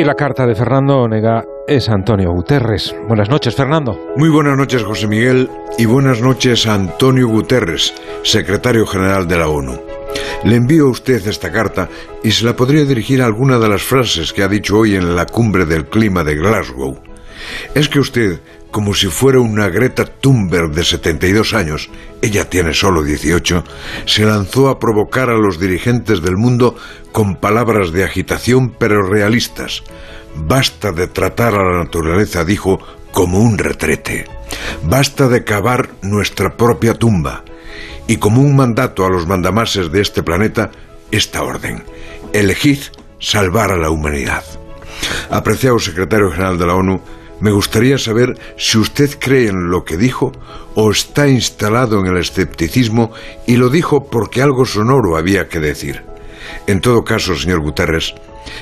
Y la carta de Fernando Onega es Antonio Guterres. Buenas noches, Fernando. Muy buenas noches, José Miguel, y buenas noches a Antonio Guterres, secretario general de la ONU. Le envío a usted esta carta y se la podría dirigir a alguna de las frases que ha dicho hoy en la cumbre del clima de Glasgow. Es que usted, como si fuera una Greta Thunberg de 72 años, ella tiene solo 18, se lanzó a provocar a los dirigentes del mundo con palabras de agitación pero realistas. Basta de tratar a la naturaleza, dijo, como un retrete. Basta de cavar nuestra propia tumba. Y como un mandato a los mandamases de este planeta, esta orden. Elegid salvar a la humanidad. Apreciado secretario general de la ONU, me gustaría saber si usted cree en lo que dijo o está instalado en el escepticismo y lo dijo porque algo sonoro había que decir. En todo caso, señor Guterres,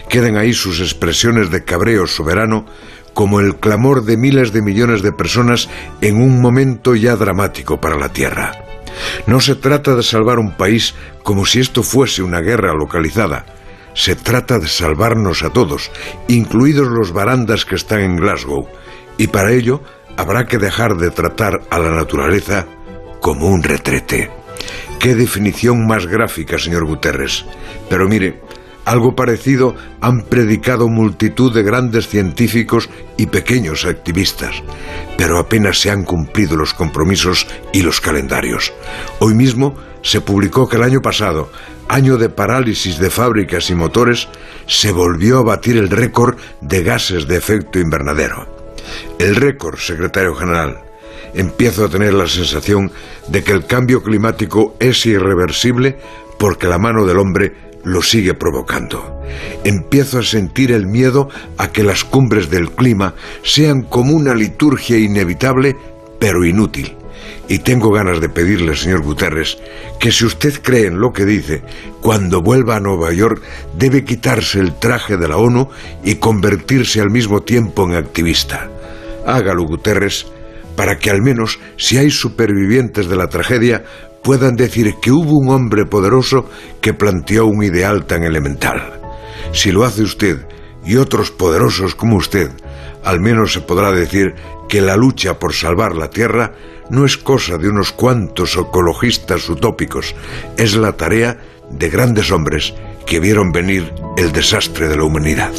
queden ahí sus expresiones de cabreo soberano como el clamor de miles de millones de personas en un momento ya dramático para la Tierra. No se trata de salvar un país como si esto fuese una guerra localizada, se trata de salvarnos a todos, incluidos los barandas que están en Glasgow, y para ello habrá que dejar de tratar a la naturaleza como un retrete. Qué definición más gráfica, señor Guterres. Pero mire, algo parecido han predicado multitud de grandes científicos y pequeños activistas, pero apenas se han cumplido los compromisos y los calendarios. Hoy mismo se publicó que el año pasado año de parálisis de fábricas y motores, se volvió a batir el récord de gases de efecto invernadero. El récord, secretario general. Empiezo a tener la sensación de que el cambio climático es irreversible porque la mano del hombre lo sigue provocando. Empiezo a sentir el miedo a que las cumbres del clima sean como una liturgia inevitable pero inútil y tengo ganas de pedirle, señor Guterres, que si usted cree en lo que dice, cuando vuelva a Nueva York debe quitarse el traje de la ONU y convertirse al mismo tiempo en activista. Hágalo, Guterres, para que al menos, si hay supervivientes de la tragedia, puedan decir que hubo un hombre poderoso que planteó un ideal tan elemental. Si lo hace usted y otros poderosos como usted, al menos se podrá decir que la lucha por salvar la Tierra no es cosa de unos cuantos ecologistas utópicos, es la tarea de grandes hombres que vieron venir el desastre de la humanidad.